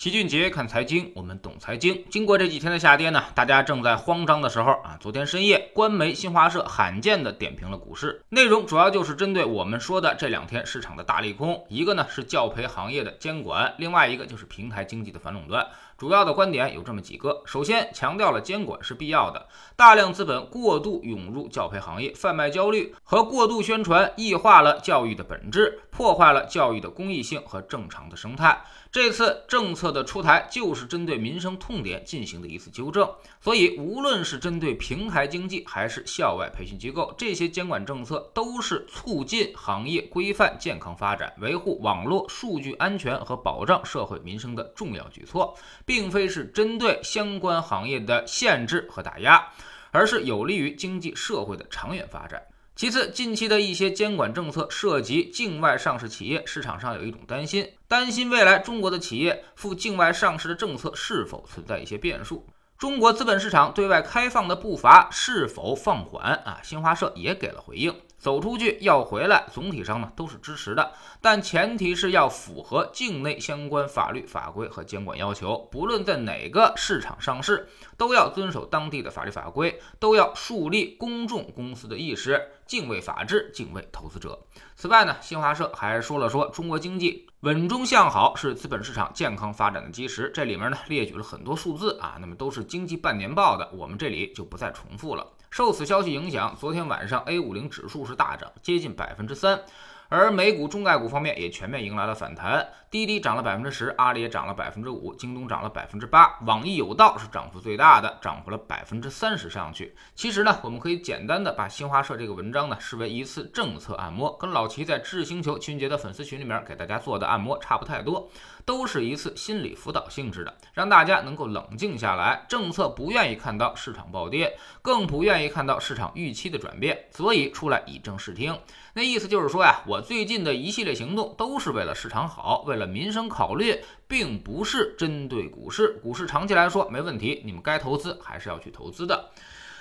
齐俊杰看财经，我们懂财经。经过这几天的下跌呢，大家正在慌张的时候啊，昨天深夜，官媒新华社罕见的点评了股市，内容主要就是针对我们说的这两天市场的大利空，一个呢是教培行业的监管，另外一个就是平台经济的反垄断。主要的观点有这么几个：首先，强调了监管是必要的，大量资本过度涌入教培行业，贩卖焦虑和过度宣传异化了教育的本质，破坏了教育的公益性和正常的生态。这次政策的出台就是针对民生痛点进行的一次纠正，所以无论是针对平台经济还是校外培训机构，这些监管政策都是促进行业规范健康发展、维护网络数据安全和保障社会民生的重要举措。并非是针对相关行业的限制和打压，而是有利于经济社会的长远发展。其次，近期的一些监管政策涉及境外上市企业，市场上有一种担心，担心未来中国的企业赴境外上市的政策是否存在一些变数。中国资本市场对外开放的步伐是否放缓啊？新华社也给了回应。走出去要回来，总体上呢都是支持的，但前提是要符合境内相关法律法规和监管要求。不论在哪个市场上市，都要遵守当地的法律法规，都要树立公众公司的意识，敬畏法治，敬畏投资者。此外呢，新华社还说了说，中国经济稳中向好是资本市场健康发展的基石。这里面呢列举了很多数字啊，那么都是经济半年报的，我们这里就不再重复了。受此消息影响，昨天晚上 A 五零指数是大涨，接近百分之三。而美股中概股方面也全面迎来了反弹，滴滴涨了百分之十，阿里也涨了百分之五，京东涨了百分之八，网易有道是涨幅最大的，涨幅了百分之三十上去。其实呢，我们可以简单的把新华社这个文章呢视为一次政策按摩，跟老齐在知识星球秦杰的粉丝群里面给大家做的按摩差不太多，都是一次心理辅导性质的，让大家能够冷静下来。政策不愿意看到市场暴跌，更不愿意看到市场预期的转变，所以出来以正视听。那意思就是说呀，我最近的一系列行动都是为了市场好，为了民生考虑，并不是针对股市。股市长期来说没问题，你们该投资还是要去投资的。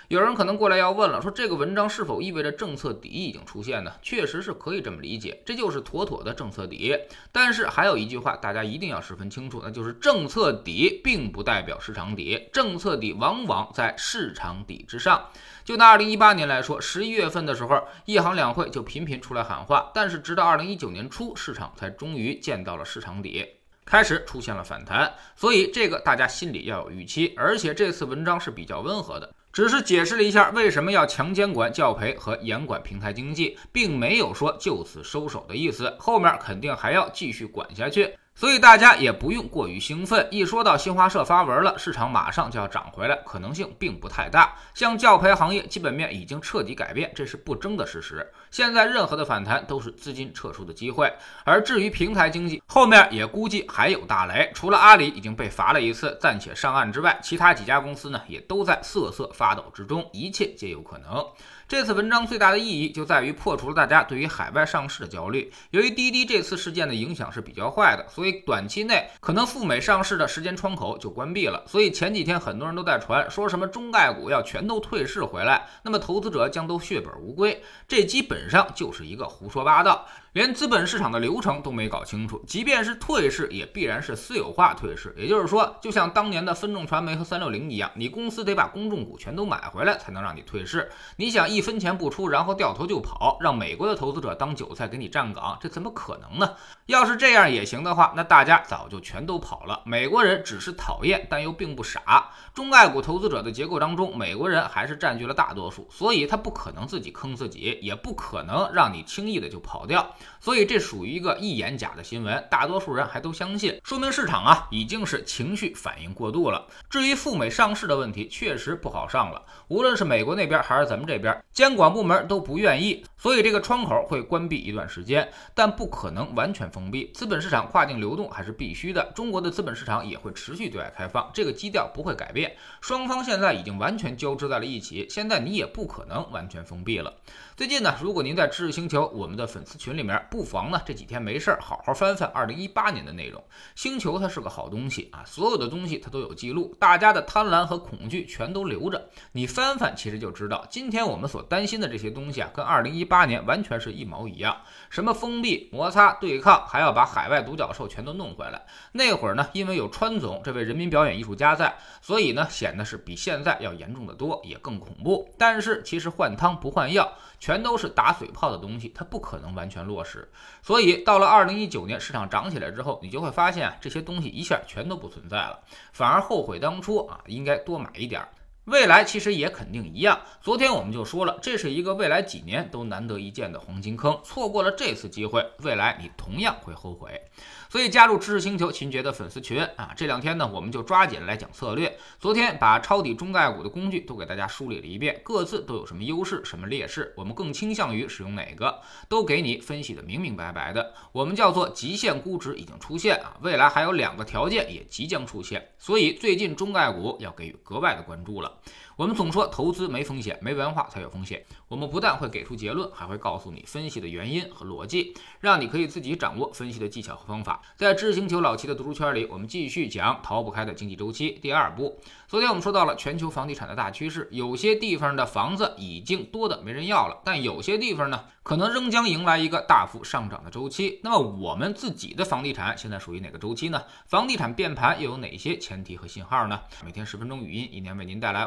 有人可能过来要问了，说这个文章是否意味着政策底已经出现呢？确实是可以这么理解，这就是妥妥的政策底。但是还有一句话，大家一定要十分清楚，那就是政策底并不代表市场底，政策底往往在市场底之上。就拿二零一八年来说，十一月份的时候，一行两会就频频出来喊话，但是直到二零一九年初，市场才终于见到了市场底，开始出现了反弹。所以这个大家心里要有预期，而且这次文章是比较温和的。只是解释了一下为什么要强监管教培和严管平台经济，并没有说就此收手的意思，后面肯定还要继续管下去。所以大家也不用过于兴奋，一说到新华社发文了，市场马上就要涨回来，可能性并不太大。像教培行业基本面已经彻底改变，这是不争的事实。现在任何的反弹都是资金撤出的机会。而至于平台经济，后面也估计还有大雷。除了阿里已经被罚了一次，暂且上岸之外，其他几家公司呢也都在瑟瑟发抖之中，一切皆有可能。这次文章最大的意义就在于破除了大家对于海外上市的焦虑。由于滴滴这次事件的影响是比较坏的，所以短期内可能赴美上市的时间窗口就关闭了。所以前几天很多人都在传说什么中概股要全都退市回来，那么投资者将都血本无归。这基本上就是一个胡说八道。连资本市场的流程都没搞清楚，即便是退市，也必然是私有化退市。也就是说，就像当年的分众传媒和三六零一样，你公司得把公众股全都买回来，才能让你退市。你想一分钱不出，然后掉头就跑，让美国的投资者当韭菜给你站岗，这怎么可能呢？要是这样也行的话，那大家早就全都跑了。美国人只是讨厌，但又并不傻。中概股投资者的结构当中，美国人还是占据了大多数，所以他不可能自己坑自己，也不可能让你轻易的就跑掉。所以这属于一个一眼假的新闻，大多数人还都相信，说明市场啊已经是情绪反应过度了。至于赴美上市的问题，确实不好上了，无论是美国那边还是咱们这边，监管部门都不愿意，所以这个窗口会关闭一段时间，但不可能完全封闭。资本市场跨境流流动还是必须的，中国的资本市场也会持续对外开放，这个基调不会改变。双方现在已经完全交织在了一起，现在你也不可能完全封闭了。最近呢，如果您在知识星球我们的粉丝群里面，不妨呢这几天没事儿好好翻翻二零一八年的内容。星球它是个好东西啊，所有的东西它都有记录，大家的贪婪和恐惧全都留着。你翻翻，其实就知道，今天我们所担心的这些东西啊，跟二零一八年完全是一毛一样。什么封闭、摩擦、对抗，还要把海外独角兽全都弄回来。那会儿呢，因为有川总这位人民表演艺术家在，所以呢显得是比现在要严重的多，也更恐怖。但是其实换汤不换药，全都是打嘴炮的东西，它不可能完全落实。所以到了二零一九年市场涨起来之后，你就会发现这些东西一下全都不存在了，反而后悔当初啊，应该多买一点儿。未来其实也肯定一样。昨天我们就说了，这是一个未来几年都难得一见的黄金坑，错过了这次机会，未来你同样会后悔。所以加入知识星球秦杰的粉丝群啊，这两天呢，我们就抓紧来讲策略。昨天把抄底中概股的工具都给大家梳理了一遍，各自都有什么优势、什么劣势，我们更倾向于使用哪个，都给你分析的明明白白的。我们叫做极限估值已经出现啊，未来还有两个条件也即将出现，所以最近中概股要给予格外的关注了。我们总说投资没风险，没文化才有风险。我们不但会给出结论，还会告诉你分析的原因和逻辑，让你可以自己掌握分析的技巧和方法。在知星球老七的读书圈里，我们继续讲逃不开的经济周期第二步。昨天我们说到了全球房地产的大趋势，有些地方的房子已经多的没人要了，但有些地方呢，可能仍将迎来一个大幅上涨的周期。那么我们自己的房地产现在属于哪个周期呢？房地产变盘又有哪些前提和信号呢？每天十分钟语音，一年为您带来